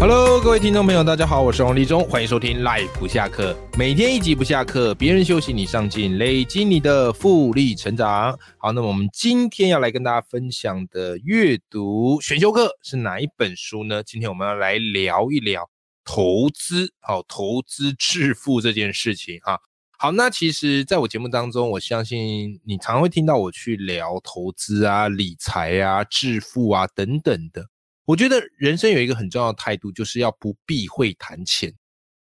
Hello，各位听众朋友，大家好，我是王立中，欢迎收听 Life 不下课，每天一集不下课，别人休息你上进，累积你的复利成长。好，那么我们今天要来跟大家分享的阅读选修课是哪一本书呢？今天我们要来聊一聊投资，好，投资致富这件事情哈。好，那其实在我节目当中，我相信你常会听到我去聊投资啊、理财啊、致富啊等等的。我觉得人生有一个很重要的态度，就是要不避讳谈钱。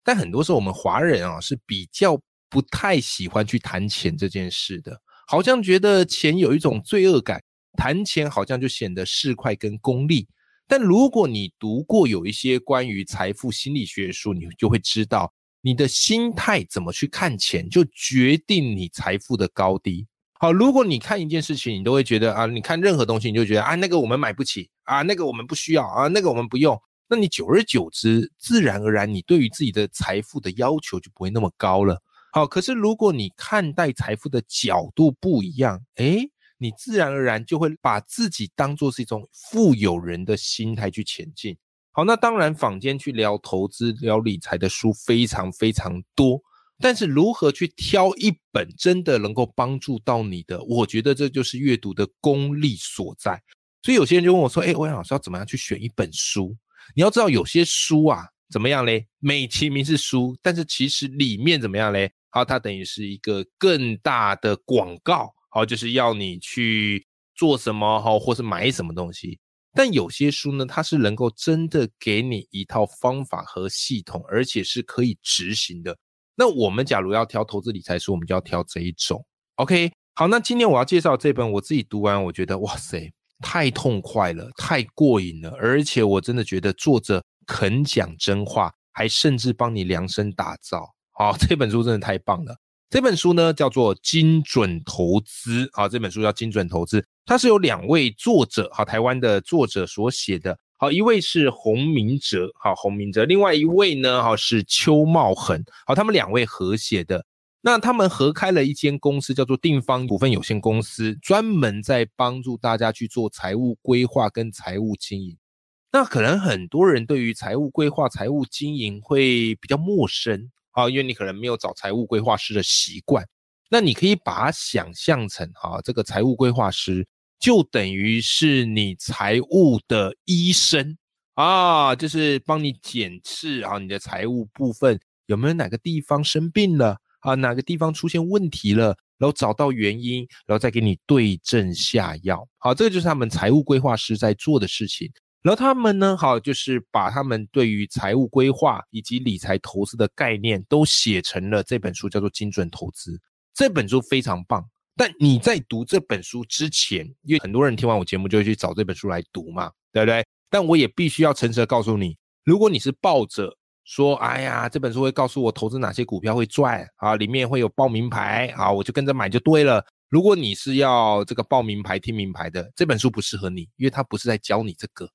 但很多时候，我们华人啊是比较不太喜欢去谈钱这件事的，好像觉得钱有一种罪恶感，谈钱好像就显得市侩跟功利。但如果你读过有一些关于财富心理学的书，你就会知道，你的心态怎么去看钱，就决定你财富的高低。好，如果你看一件事情，你都会觉得啊，你看任何东西，你就觉得啊，那个我们买不起啊，那个我们不需要啊，那个我们不用。那你久而久之，自然而然，你对于自己的财富的要求就不会那么高了。好，可是如果你看待财富的角度不一样，诶，你自然而然就会把自己当做是一种富有人的心态去前进。好，那当然，坊间去聊投资、聊理财的书非常非常多。但是如何去挑一本真的能够帮助到你的？我觉得这就是阅读的功力所在。所以有些人就问我说：“哎，欧阳老师要怎么样去选一本书？”你要知道，有些书啊，怎么样嘞？美其名是书，但是其实里面怎么样嘞？好，它等于是一个更大的广告，好，就是要你去做什么，好，或是买什么东西。但有些书呢，它是能够真的给你一套方法和系统，而且是可以执行的。那我们假如要挑投资理财书，我们就要挑这一种。OK，好，那今天我要介绍这本，我自己读完，我觉得哇塞，太痛快了，太过瘾了，而且我真的觉得作者肯讲真话，还甚至帮你量身打造。好，这本书真的太棒了。这本书呢叫做《精准投资》。好，这本书叫《精准投资》，它是由两位作者，好，台湾的作者所写的。好，一位是洪明哲，好，洪明哲，另外一位呢，哈是邱茂恒，好，他们两位合写的，那他们合开了一间公司，叫做定方股份有限公司，专门在帮助大家去做财务规划跟财务经营。那可能很多人对于财务规划、财务经营会比较陌生，啊，因为你可能没有找财务规划师的习惯。那你可以把它想象成，哈，这个财务规划师。就等于是你财务的医生啊，就是帮你检视啊，你的财务部分有没有哪个地方生病了啊，哪个地方出现问题了，然后找到原因，然后再给你对症下药。好，这个就是他们财务规划师在做的事情。然后他们呢，好，就是把他们对于财务规划以及理财投资的概念都写成了这本书，叫做《精准投资》。这本书非常棒。但你在读这本书之前，因为很多人听完我节目就会去找这本书来读嘛，对不对？但我也必须要诚实的告诉你，如果你是抱着说，哎呀，这本书会告诉我投资哪些股票会赚啊，里面会有报名牌啊，我就跟着买就对了。如果你是要这个报名牌、听名牌的，这本书不适合你，因为它不是在教你这个。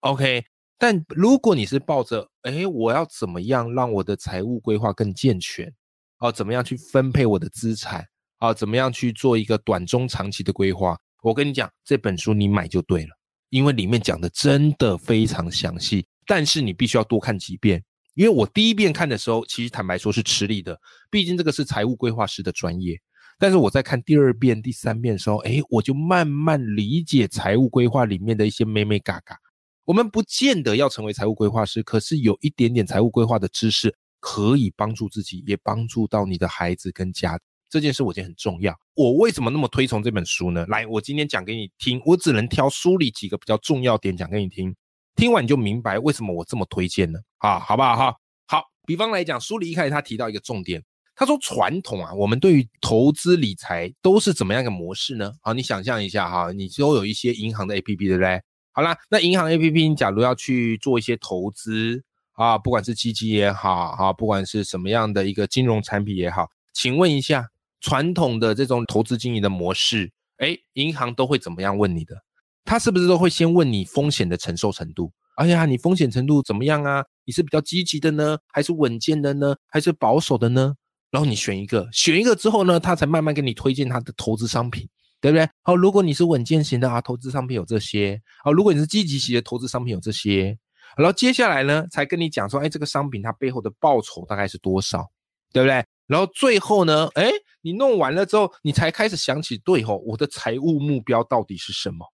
OK，但如果你是抱着，哎，我要怎么样让我的财务规划更健全？哦，怎么样去分配我的资产？啊，怎么样去做一个短中长期的规划？我跟你讲，这本书你买就对了，因为里面讲的真的非常详细。但是你必须要多看几遍，因为我第一遍看的时候，其实坦白说是吃力的，毕竟这个是财务规划师的专业。但是我在看第二遍、第三遍的时候，哎，我就慢慢理解财务规划里面的一些美美嘎嘎。我们不见得要成为财务规划师，可是有一点点财务规划的知识，可以帮助自己，也帮助到你的孩子跟家。这件事我觉得很重要。我为什么那么推崇这本书呢？来，我今天讲给你听，我只能挑书里几个比较重要点讲给你听，听完你就明白为什么我这么推荐了啊，好不好哈？好，比方来讲，书里一开始他提到一个重点，他说传统啊，我们对于投资理财都是怎么样一个模式呢？好，你想象一下哈，你都有一些银行的 A P P 对不对？好啦，那银行 A P P，你假如要去做一些投资啊，不管是基金也好啊，不管是什么样的一个金融产品也好，请问一下。传统的这种投资经营的模式，哎，银行都会怎么样问你的？他是不是都会先问你风险的承受程度？哎呀，你风险程度怎么样啊？你是比较积极的呢，还是稳健的呢，还是保守的呢？然后你选一个，选一个之后呢，他才慢慢给你推荐他的投资商品，对不对？好，如果你是稳健型的啊，投资商品有这些；好，如果你是积极型的，投资商品有这些。然后接下来呢，才跟你讲说，哎，这个商品它背后的报酬大概是多少，对不对？然后最后呢，哎，你弄完了之后，你才开始想起，对吼，我的财务目标到底是什么，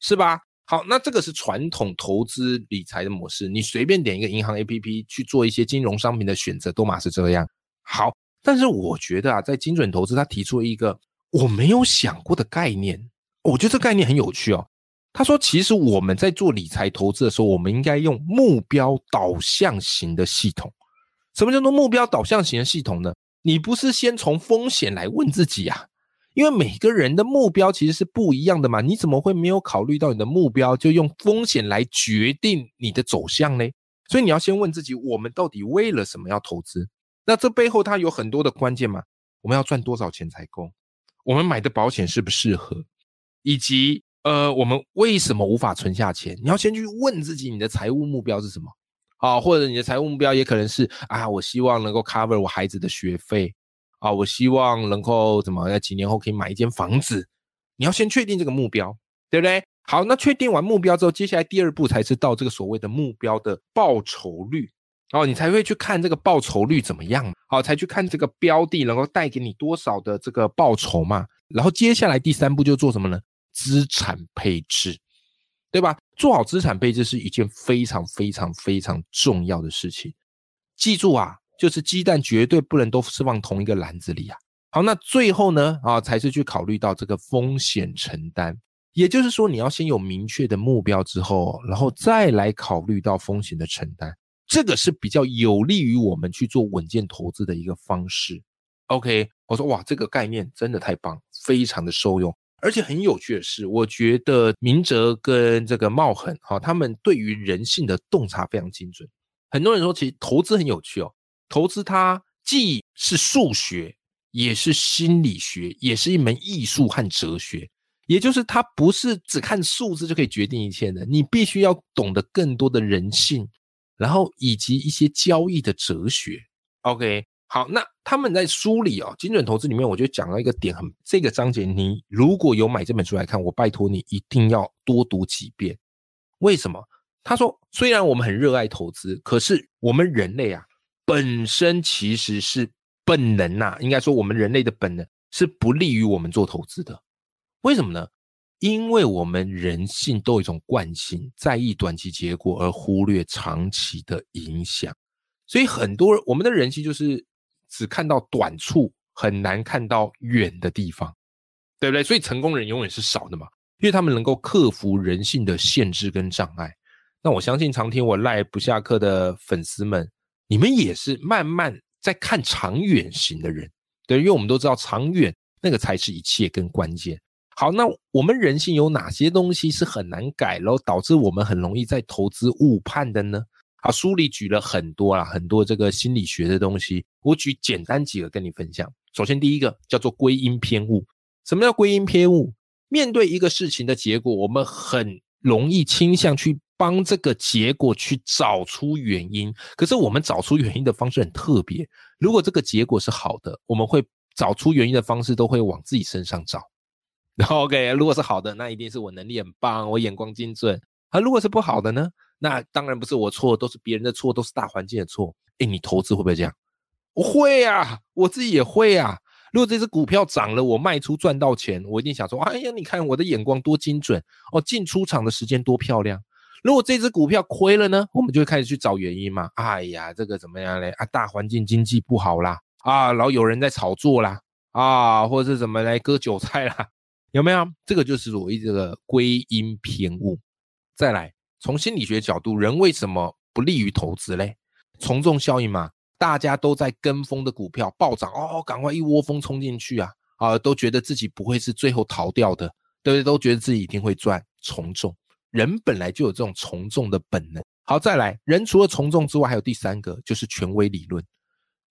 是吧？好，那这个是传统投资理财的模式，你随便点一个银行 APP 去做一些金融商品的选择，都嘛是这样。好。但是我觉得啊，在精准投资，他提出了一个我没有想过的概念，我觉得这概念很有趣哦。他说，其实我们在做理财投资的时候，我们应该用目标导向型的系统。什么叫做目标导向型的系统呢？你不是先从风险来问自己啊？因为每个人的目标其实是不一样的嘛。你怎么会没有考虑到你的目标，就用风险来决定你的走向呢？所以你要先问自己，我们到底为了什么要投资？那这背后它有很多的关键嘛？我们要赚多少钱才够？我们买的保险适不适合？以及呃，我们为什么无法存下钱？你要先去问自己，你的财务目标是什么？啊，或者你的财务目标也可能是啊，我希望能够 cover 我孩子的学费啊，我希望能够怎么在几年后可以买一间房子？你要先确定这个目标，对不对？好，那确定完目标之后，接下来第二步才是到这个所谓的目标的报酬率。哦，你才会去看这个报酬率怎么样，好，才去看这个标的能够带给你多少的这个报酬嘛。然后接下来第三步就做什么呢？资产配置，对吧？做好资产配置是一件非常非常非常重要的事情。记住啊，就是鸡蛋绝对不能都是放同一个篮子里啊。好，那最后呢，啊，才是去考虑到这个风险承担。也就是说，你要先有明确的目标之后，然后再来考虑到风险的承担。这个是比较有利于我们去做稳健投资的一个方式。OK，我说哇，这个概念真的太棒，非常的受用。而且很有趣的是，我觉得明哲跟这个茂恒哈，他们对于人性的洞察非常精准。很多人说，其实投资很有趣哦，投资它既是数学，也是心理学，也是一门艺术和哲学。也就是它不是只看数字就可以决定一切的，你必须要懂得更多的人性。然后以及一些交易的哲学，OK，好，那他们在书里哦，精准投资里面，我就讲到一个点，很这个章节，你如果有买这本书来看，我拜托你一定要多读几遍。为什么？他说，虽然我们很热爱投资，可是我们人类啊，本身其实是本能呐，应该说我们人类的本能是不利于我们做投资的。为什么呢？因为我们人性都有一种惯性，在意短期结果而忽略长期的影响，所以很多人我们的人性就是只看到短处，很难看到远的地方，对不对？所以成功人永远是少的嘛，因为他们能够克服人性的限制跟障碍。那我相信常听我赖不下课的粉丝们，你们也是慢慢在看长远型的人，对，因为我们都知道长远那个才是一切跟关键。好，那我们人性有哪些东西是很难改，然后导致我们很容易在投资误判的呢？啊，书里举了很多啦，很多这个心理学的东西，我举简单几个跟你分享。首先，第一个叫做归因偏误。什么叫归因偏误？面对一个事情的结果，我们很容易倾向去帮这个结果去找出原因。可是我们找出原因的方式很特别。如果这个结果是好的，我们会找出原因的方式都会往自己身上找。OK，如果是好的，那一定是我能力很棒，我眼光精准。啊，如果是不好的呢？那当然不是我错，都是别人的错，都是大环境的错。哎，你投资会不会这样？我会呀，我自己也会呀。如果这只股票涨了，我卖出赚到钱，我一定想说：哎呀，你看我的眼光多精准哦，进出场的时间多漂亮。如果这只股票亏了呢，我们就会开始去找原因嘛。哎呀，这个怎么样嘞？啊，大环境经济不好啦，啊，老有人在炒作啦，啊，或者是怎么来割韭菜啦。有没有？这个就是所谓这个归因偏误。再来，从心理学角度，人为什么不利于投资嘞？从众效应嘛，大家都在跟风的股票暴涨，哦，赶快一窝蜂冲进去啊！啊，都觉得自己不会是最后逃掉的，对不对？都觉得自己一定会赚。从众，人本来就有这种从众的本能。好，再来，人除了从众之外，还有第三个，就是权威理论。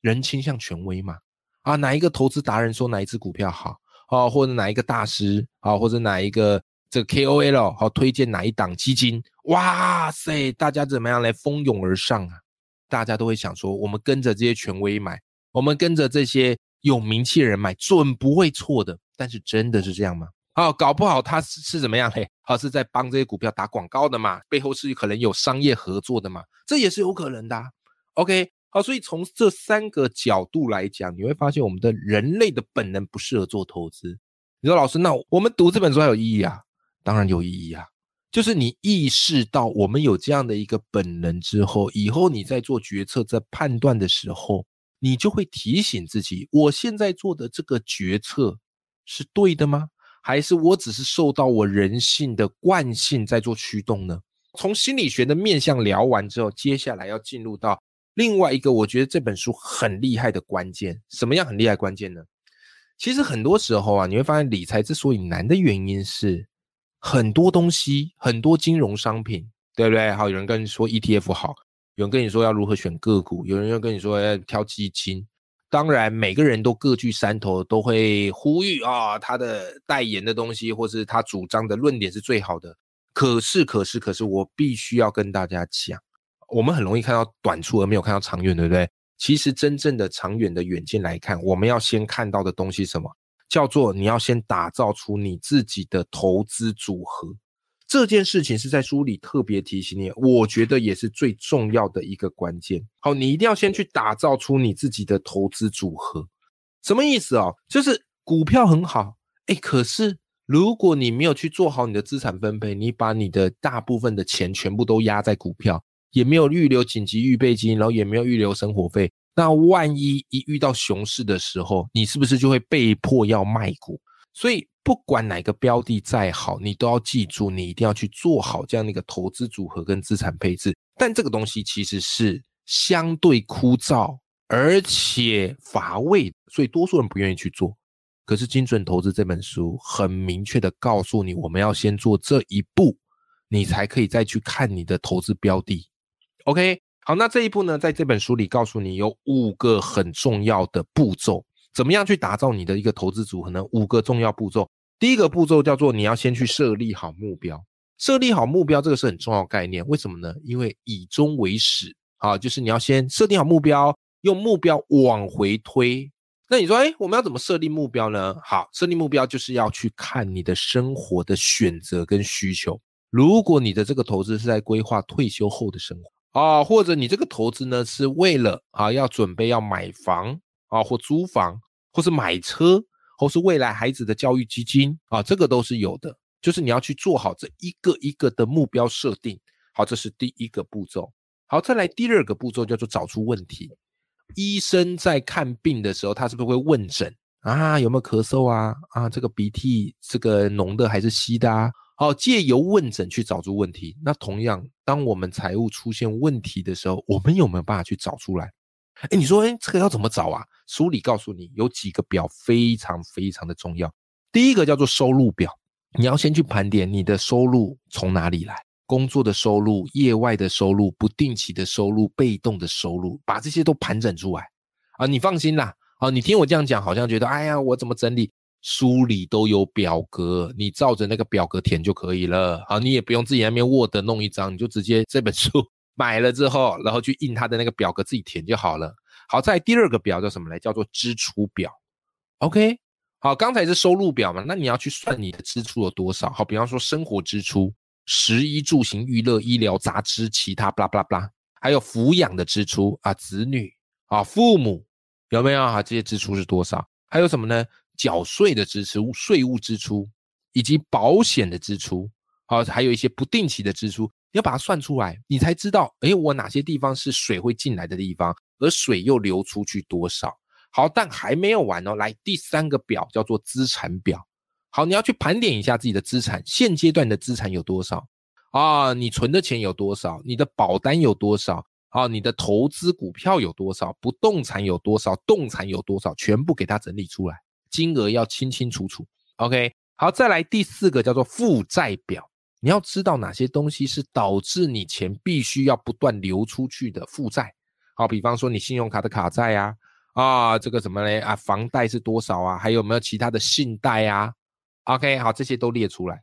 人倾向权威嘛？啊，哪一个投资达人说哪一只股票好？哦，或者哪一个大师啊，或者哪一个这 KOL 好推荐哪一档基金，哇塞，大家怎么样来蜂拥而上啊？大家都会想说，我们跟着这些权威买，我们跟着这些有名气的人买，准不会错的。但是真的是这样吗？好，搞不好他是是怎么样？嘿，好是在帮这些股票打广告的嘛，背后是可能有商业合作的嘛，这也是有可能的。OK，好，所以从这三个角度来讲，你会发现我们的人类的本能不适合做投资。你说老师，那我们读这本书还有意义啊？当然有意义啊！就是你意识到我们有这样的一个本能之后，以后你在做决策、在判断的时候，你就会提醒自己：我现在做的这个决策是对的吗？还是我只是受到我人性的惯性在做驱动呢？从心理学的面向聊完之后，接下来要进入到另外一个我觉得这本书很厉害的关键。什么样很厉害关键呢？其实很多时候啊，你会发现理财之所以难的原因是。很多东西，很多金融商品，对不对？好，有人跟你说 ETF 好，有人跟你说要如何选个股，有人又跟你说要挑基金。当然，每个人都各据山头，都会呼吁啊，他的代言的东西，或是他主张的论点是最好的。可是，可是，可是，我必须要跟大家讲，我们很容易看到短处，而没有看到长远，对不对？其实，真正的长远的远见来看，我们要先看到的东西什么？叫做你要先打造出你自己的投资组合，这件事情是在书里特别提醒你，我觉得也是最重要的一个关键。好，你一定要先去打造出你自己的投资组合，什么意思哦？就是股票很好，哎，可是如果你没有去做好你的资产分配，你把你的大部分的钱全部都压在股票，也没有预留紧急预备金，然后也没有预留生活费。那万一一遇到熊市的时候，你是不是就会被迫要卖股？所以不管哪个标的再好，你都要记住，你一定要去做好这样的一个投资组合跟资产配置。但这个东西其实是相对枯燥而且乏味，所以多数人不愿意去做。可是《精准投资》这本书很明确的告诉你，我们要先做这一步，你才可以再去看你的投资标的。OK。好，那这一步呢，在这本书里告诉你有五个很重要的步骤，怎么样去打造你的一个投资组合呢？五个重要步骤，第一个步骤叫做你要先去设立好目标，设立好目标这个是很重要概念，为什么呢？因为以终为始啊，就是你要先设定好目标，用目标往回推。那你说，哎，我们要怎么设定目标呢？好，设定目标就是要去看你的生活的选择跟需求。如果你的这个投资是在规划退休后的生活。啊，或者你这个投资呢，是为了啊要准备要买房啊，或租房，或是买车，或是未来孩子的教育基金啊，这个都是有的。就是你要去做好这一个一个的目标设定。好，这是第一个步骤。好，再来第二个步骤叫做找出问题。医生在看病的时候，他是不是会问诊啊？有没有咳嗽啊？啊，这个鼻涕这个浓的还是稀的啊？好，借由问诊去找出问题。那同样，当我们财务出现问题的时候，我们有没有办法去找出来？哎，你说，哎，这个要怎么找啊？书里告诉你有几个表非常非常的重要。第一个叫做收入表，你要先去盘点你的收入从哪里来，工作的收入、业外的收入、不定期的收入、被动的收入，把这些都盘整出来。啊，你放心啦。啊，你听我这样讲，好像觉得，哎呀，我怎么整理？书里都有表格，你照着那个表格填就可以了。好，你也不用自己那边 Word 弄一张，你就直接这本书 买了之后，然后去印它的那个表格自己填就好了。好，在第二个表叫什么来？叫做支出表。OK，好，刚才是收入表嘛，那你要去算你的支出有多少。好，比方说生活支出、食衣住行、娱乐、医疗、杂支、其他，巴拉巴拉巴拉，还有抚养的支出啊，子女啊，父母有没有啊？这些支出是多少？还有什么呢？缴税的支出、税务支出以及保险的支出，好，还有一些不定期的支出，你要把它算出来，你才知道，哎，我哪些地方是水会进来的地方，而水又流出去多少？好，但还没有完哦，来第三个表叫做资产表。好，你要去盘点一下自己的资产，现阶段的资产有多少啊？你存的钱有多少？你的保单有多少？啊，你的投资股票有多少？不动产有多少？动产有多少？全部给它整理出来。金额要清清楚楚，OK，好，再来第四个叫做负债表，你要知道哪些东西是导致你钱必须要不断流出去的负债，好，比方说你信用卡的卡债啊，啊，这个什么嘞啊，房贷是多少啊，还有没有其他的信贷啊？OK，好，这些都列出来。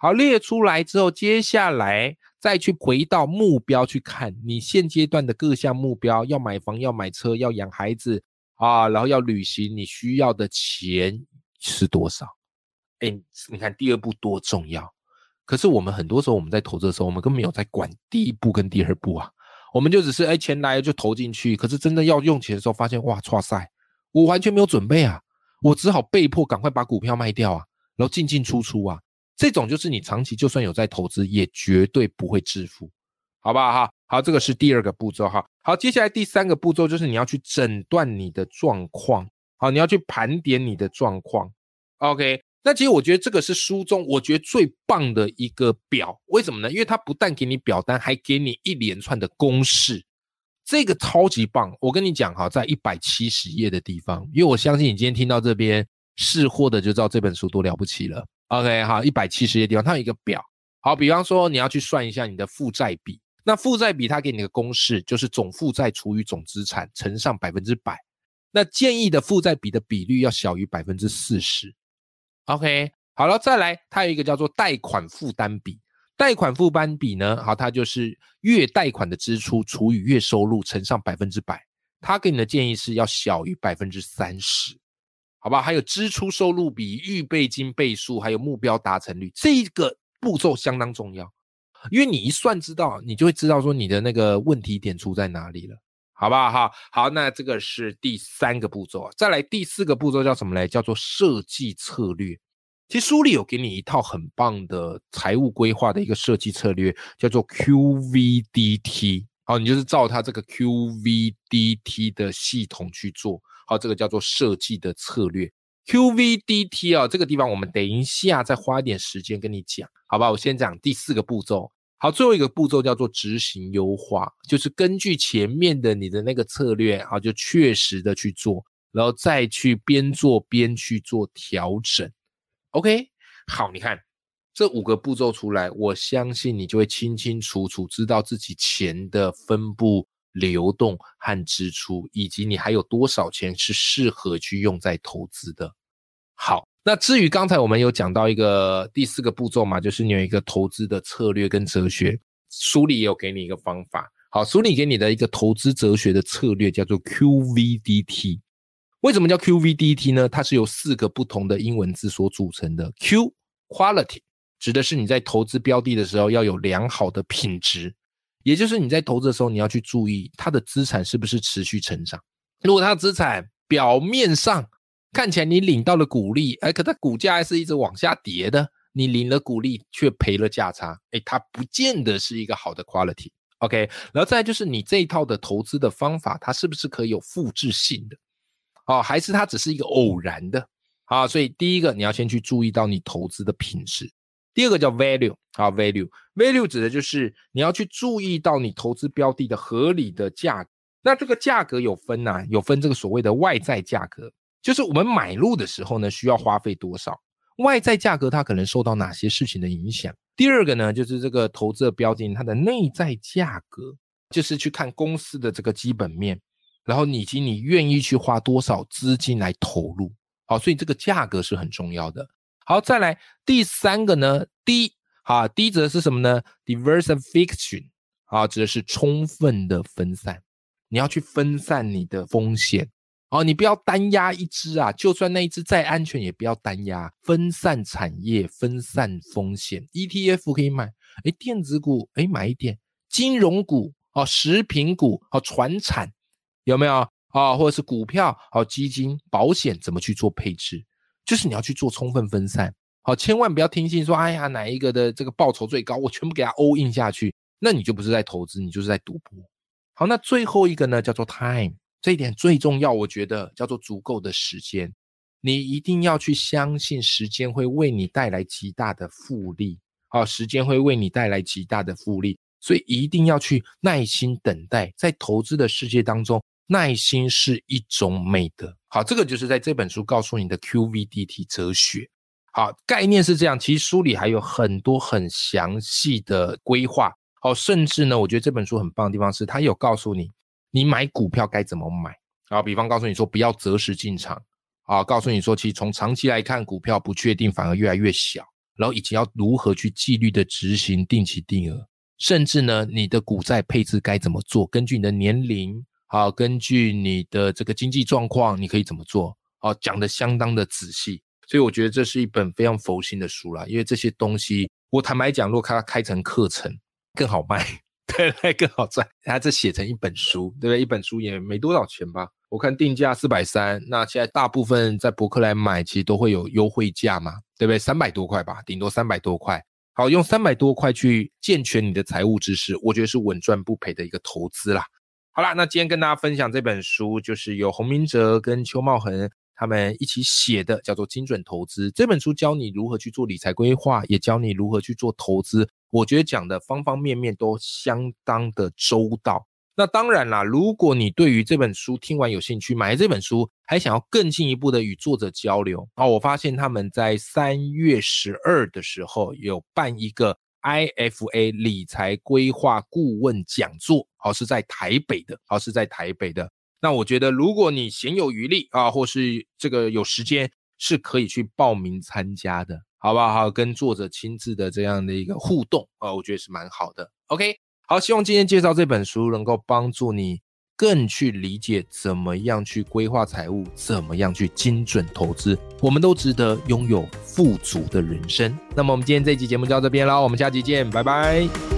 好，列出来之后，接下来再去回到目标去看，你现阶段的各项目标，要买房，要买车，要养孩子啊，然后要旅行，你需要的钱是多少？哎，你看第二步多重要。可是我们很多时候我们在投资的时候，我们根本没有在管第一步跟第二步啊，我们就只是哎钱来了就投进去，可是真的要用钱的时候，发现哇，哇塞，我完全没有准备啊，我只好被迫赶快把股票卖掉啊，然后进进出出啊。这种就是你长期就算有在投资，也绝对不会致富，好不好哈？好，这个是第二个步骤哈。好，接下来第三个步骤就是你要去诊断你的状况，好，你要去盘点你的状况。OK，那其实我觉得这个是书中我觉得最棒的一个表，为什么呢？因为它不但给你表单，还给你一连串的公式，这个超级棒。我跟你讲哈，在一百七十页的地方，因为我相信你今天听到这边试货的就知道这本书多了不起了。OK，好，一百七十页地方，它有一个表。好，比方说你要去算一下你的负债比，那负债比它给你的公式就是总负债除以总资产乘上百分之百。那建议的负债比的比率要小于百分之四十。OK，好了，再来，它有一个叫做贷款负担比。贷款负担比呢，好，它就是月贷款的支出除以月收入乘上百分之百。他给你的建议是要小于百分之三十。好吧，还有支出收入比、预备金倍数，还有目标达成率，这一个步骤相当重要，因为你一算知道，你就会知道说你的那个问题点出在哪里了，好不好？哈，好，那这个是第三个步骤，再来第四个步骤叫什么嘞？叫做设计策略。其实书里有给你一套很棒的财务规划的一个设计策略，叫做 QVDT。好，你就是照它这个 QVDT 的系统去做。好，这个叫做设计的策略，QVDT 啊，这个地方我们等一下再花一点时间跟你讲，好吧？我先讲第四个步骤。好，最后一个步骤叫做执行优化，就是根据前面的你的那个策略，好，就确实的去做，然后再去边做边去做调整。OK，好，你看这五个步骤出来，我相信你就会清清楚楚知道自己钱的分布。流动和支出，以及你还有多少钱是适合去用在投资的。好，那至于刚才我们有讲到一个第四个步骤嘛，就是你有一个投资的策略跟哲学，书里也有给你一个方法。好，书里给你的一个投资哲学的策略叫做 QVDT。为什么叫 QVDT 呢？它是由四个不同的英文字所组成的。Q Quality 指的是你在投资标的的时候要有良好的品质。也就是你在投资的时候，你要去注意它的资产是不是持续成长。如果它的资产表面上看起来你领到了股利，哎，可它股价还是一直往下跌的，你领了股利却赔了价差，哎，它不见得是一个好的 quality。OK，然后再就是你这一套的投资的方法，它是不是可以有复制性的？哦，还是它只是一个偶然的？啊，所以第一个你要先去注意到你投资的品质。第二个叫 value 啊，value，value 指的就是你要去注意到你投资标的的合理的价格。那这个价格有分呐，有分这个所谓的外在价格，就是我们买入的时候呢需要花费多少。外在价格它可能受到哪些事情的影响？第二个呢，就是这个投资的标的它的内在价格，就是去看公司的这个基本面，然后以及你愿意去花多少资金来投入。好，所以这个价格是很重要的。好，再来第三个呢？低啊，低则是什么呢？Diversification 啊，指的是充分的分散。你要去分散你的风险哦，你不要单压一只啊，就算那一只再安全，也不要单压，分散产业，分散风险。ETF 可以买，哎，电子股哎买一点，金融股哦，食品股哦，船产有没有啊？或者是股票哦，基金、保险怎么去做配置？就是你要去做充分分散，好，千万不要听信说，哎呀，哪一个的这个报酬最高，我全部给他 all in 下去，那你就不是在投资，你就是在赌博。好，那最后一个呢，叫做 time，这一点最重要，我觉得叫做足够的时间，你一定要去相信时间会为你带来极大的复利，好，时间会为你带来极大的复利，所以一定要去耐心等待，在投资的世界当中。耐心是一种美德。好，这个就是在这本书告诉你的 QVDT 哲学。好，概念是这样。其实书里还有很多很详细的规划。好，甚至呢，我觉得这本书很棒的地方是，它有告诉你，你买股票该怎么买。啊，比方告诉你说，不要择时进场。啊，告诉你说，其实从长期来看，股票不确定反而越来越小。然后以及要如何去纪律的执行定期定额，甚至呢，你的股债配置该怎么做？根据你的年龄，啊，根据你的这个经济状况，你可以怎么做？啊，讲的相当的仔细，所以我觉得这是一本非常佛心的书啦。因为这些东西，我坦白讲，如果它开成课程，更好卖，对，更好赚。它这写成一本书，对不对？一本书也没多少钱吧？我看定价四百三，那现在大部分在博客来买，其实都会有优惠价嘛，对不对？三百多块吧，顶多三百多块。好，用三百多块去健全你的财务知识，我觉得是稳赚不赔的一个投资啦。好啦，那今天跟大家分享这本书，就是由洪明哲跟邱茂恒他们一起写的，叫做《精准投资》这本书，教你如何去做理财规划，也教你如何去做投资。我觉得讲的方方面面都相当的周到。那当然啦，如果你对于这本书听完有兴趣，买了这本书，还想要更进一步的与作者交流啊，我发现他们在三月十二的时候有办一个 IFA 理财规划顾问讲座，好是在台北的，好是在台北的。那我觉得如果你闲有余力啊，或是这个有时间，是可以去报名参加的，好不好？跟作者亲自的这样的一个互动啊，我觉得是蛮好的。OK。好，希望今天介绍这本书能够帮助你更去理解怎么样去规划财务，怎么样去精准投资。我们都值得拥有富足的人生。那么，我们今天这期节目就到这边了，我们下期见，拜拜。